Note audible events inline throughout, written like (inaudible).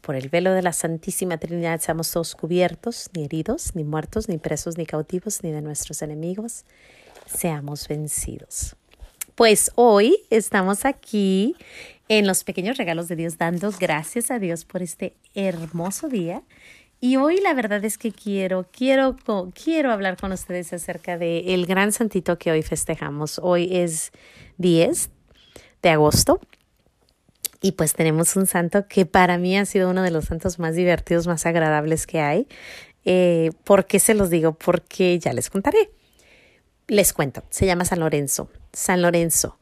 Por el velo de la Santísima Trinidad seamos todos cubiertos, ni heridos, ni muertos, ni presos, ni cautivos, ni de nuestros enemigos. Seamos vencidos. Pues hoy estamos aquí en los pequeños regalos de Dios, dando gracias a Dios por este hermoso día. Y hoy la verdad es que quiero, quiero, quiero hablar con ustedes acerca del el gran santito que hoy festejamos. Hoy es 10 de agosto y pues tenemos un santo que para mí ha sido uno de los santos más divertidos, más agradables que hay. Eh, ¿Por qué se los digo? Porque ya les contaré. Les cuento, se llama San Lorenzo. San Lorenzo.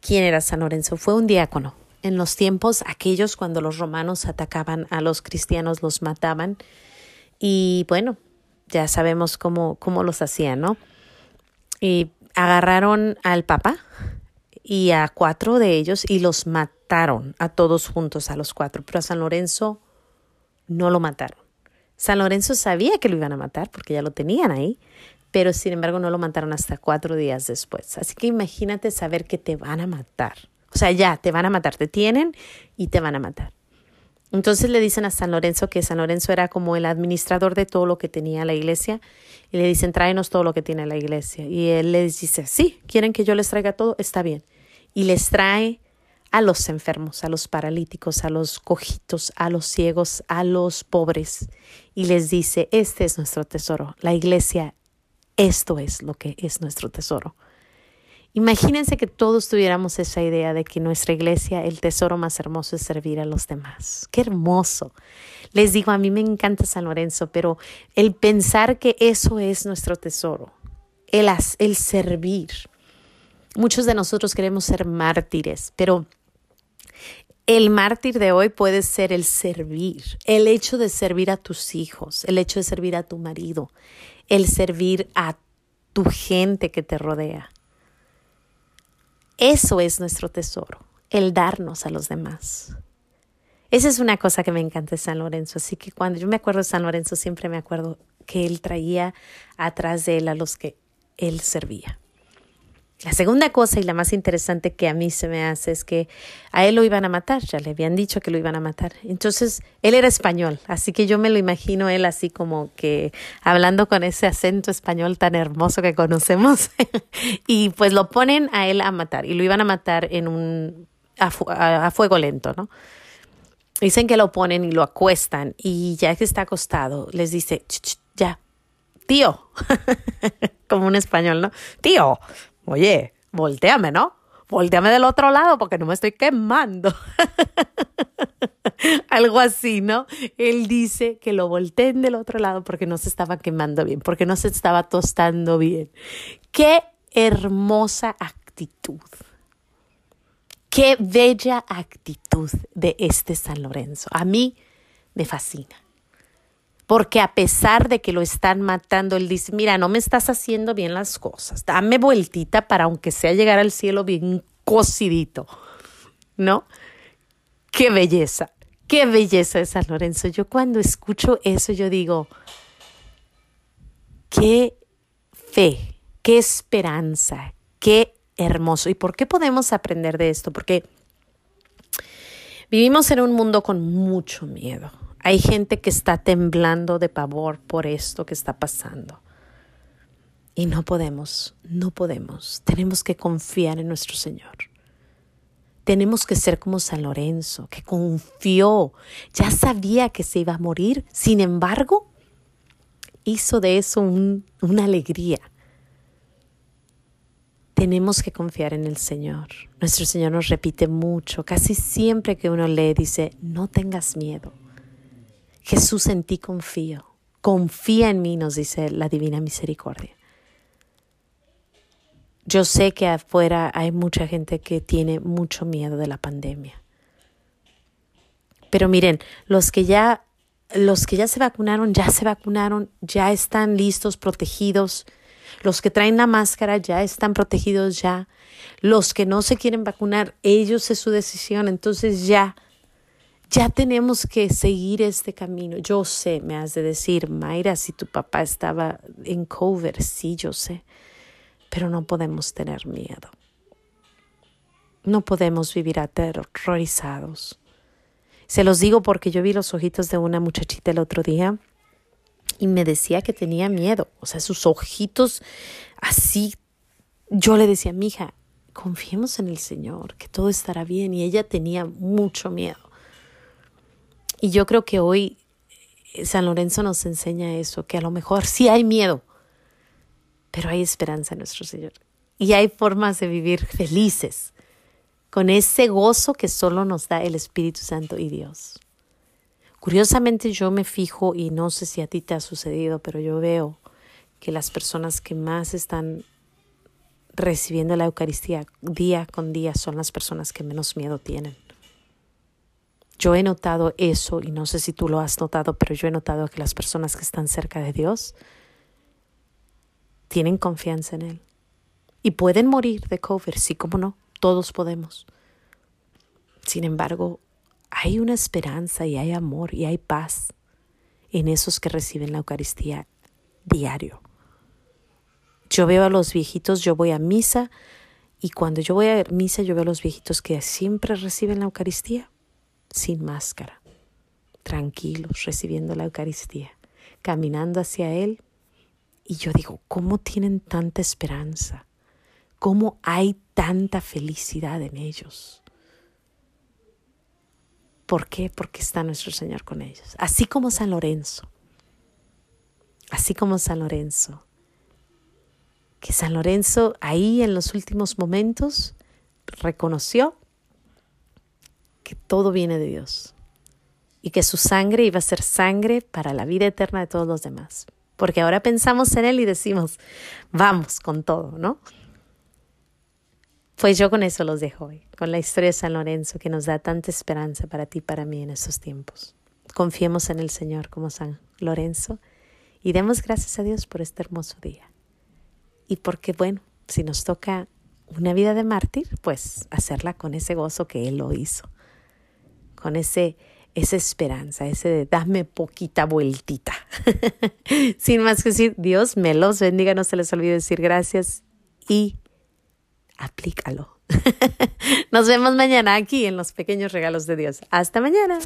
¿Quién era San Lorenzo? Fue un diácono. En los tiempos aquellos cuando los romanos atacaban a los cristianos, los mataban. Y bueno, ya sabemos cómo, cómo los hacían, ¿no? Y agarraron al Papa y a cuatro de ellos y los mataron a todos juntos, a los cuatro, pero a San Lorenzo no lo mataron. San Lorenzo sabía que lo iban a matar porque ya lo tenían ahí, pero sin embargo no lo mataron hasta cuatro días después. Así que imagínate saber que te van a matar. O sea, ya, te van a matar, te tienen y te van a matar. Entonces le dicen a San Lorenzo que San Lorenzo era como el administrador de todo lo que tenía la iglesia y le dicen, tráenos todo lo que tiene la iglesia. Y él les dice, sí, quieren que yo les traiga todo, está bien. Y les trae a los enfermos, a los paralíticos, a los cojitos, a los ciegos, a los pobres. Y les dice, este es nuestro tesoro. La iglesia, esto es lo que es nuestro tesoro. Imagínense que todos tuviéramos esa idea de que nuestra iglesia, el tesoro más hermoso es servir a los demás. Qué hermoso. Les digo, a mí me encanta San Lorenzo, pero el pensar que eso es nuestro tesoro, el, el servir. Muchos de nosotros queremos ser mártires, pero el mártir de hoy puede ser el servir, el hecho de servir a tus hijos, el hecho de servir a tu marido, el servir a tu gente que te rodea. Eso es nuestro tesoro, el darnos a los demás. Esa es una cosa que me encanta de San Lorenzo, así que cuando yo me acuerdo de San Lorenzo siempre me acuerdo que él traía atrás de él a los que él servía. La segunda cosa y la más interesante que a mí se me hace es que a él lo iban a matar, ya le habían dicho que lo iban a matar. Entonces, él era español, así que yo me lo imagino él así como que hablando con ese acento español tan hermoso que conocemos (laughs) y pues lo ponen a él a matar y lo iban a matar en un a, fuego lento, ¿no? Dicen que lo ponen y lo acuestan y ya que está acostado les dice, ya, tío, (laughs) como un español, ¿no? Tío, oye, volteame, ¿no? Volteame del otro lado porque no me estoy quemando. (laughs) Algo así, ¿no? Él dice que lo volteen del otro lado porque no se estaba quemando bien, porque no se estaba tostando bien. Qué hermosa actitud. Qué bella actitud de este San Lorenzo. A mí me fascina porque a pesar de que lo están matando, él dice, mira, no me estás haciendo bien las cosas, dame vueltita para aunque sea llegar al cielo bien cocidito, ¿no? Qué belleza, qué belleza de San Lorenzo. Yo cuando escucho eso, yo digo, qué fe, qué esperanza, qué hermoso. ¿Y por qué podemos aprender de esto? Porque vivimos en un mundo con mucho miedo hay gente que está temblando de pavor por esto que está pasando. Y no podemos, no podemos. Tenemos que confiar en nuestro Señor. Tenemos que ser como San Lorenzo, que confió, ya sabía que se iba a morir, sin embargo, hizo de eso una alegría. Tenemos que confiar en el Señor. Nuestro Señor nos repite mucho, casi siempre que uno lee, dice, no tengas miedo Jesús en ti confío. Confía en mí, nos dice la Divina Misericordia. Yo sé que afuera hay mucha gente que tiene mucho miedo de la pandemia. Pero miren, los que ya los que ya se vacunaron, ya se vacunaron, ya están listos, protegidos. Los que traen la máscara ya están protegidos ya. Los que no se quieren vacunar, ellos es su decisión. Entonces ya, ya tenemos que seguir este camino. Yo sé, me has de decir, Mayra, si tu papá estaba en cover, sí, yo sé, pero no podemos tener miedo. No podemos vivir aterrorizados. Se los digo porque yo vi los ojitos de una muchachita el otro día y me decía que tenía miedo. O sea, sus ojitos así. Yo le decía, mija, confiemos en el Señor, que todo estará bien. Y ella tenía mucho miedo. Y yo creo que hoy San Lorenzo nos enseña eso, que a lo mejor sí hay miedo, pero hay esperanza en nuestro Señor. Y hay formas de vivir felices, con ese gozo que solo nos da el Espíritu Santo y Dios. Curiosamente yo me fijo, y no sé si a ti te ha sucedido, pero yo veo que las personas que más están recibiendo la Eucaristía día con día son las personas que menos miedo tienen. Yo he notado eso, y no sé si tú lo has notado, pero yo he notado que las personas que están cerca de Dios tienen confianza en Él. Y pueden morir de COVID, sí como no, todos podemos. Sin embargo, hay una esperanza y hay amor y hay paz en esos que reciben la Eucaristía diario. Yo veo a los viejitos, yo voy a misa y cuando yo voy a misa yo veo a los viejitos que siempre reciben la Eucaristía sin máscara, tranquilos, recibiendo la Eucaristía, caminando hacia Él. Y yo digo, ¿cómo tienen tanta esperanza? ¿Cómo hay tanta felicidad en ellos? ¿Por qué? Porque está nuestro Señor con ellos. Así como San Lorenzo. Así como San Lorenzo. Que San Lorenzo ahí en los últimos momentos reconoció que todo viene de Dios y que su sangre iba a ser sangre para la vida eterna de todos los demás. Porque ahora pensamos en Él y decimos, vamos con todo, ¿no? Pues yo con eso los dejo hoy, con la historia de San Lorenzo que nos da tanta esperanza para ti y para mí en estos tiempos. Confiemos en el Señor como San Lorenzo y demos gracias a Dios por este hermoso día. Y porque, bueno, si nos toca una vida de mártir, pues hacerla con ese gozo que Él lo hizo, con ese, esa esperanza, ese de dame poquita vueltita. (laughs) Sin más que decir, Dios me los bendiga, no se les olvide decir gracias y aplícalo. (laughs) Nos vemos mañana aquí en los pequeños regalos de Dios. Hasta mañana.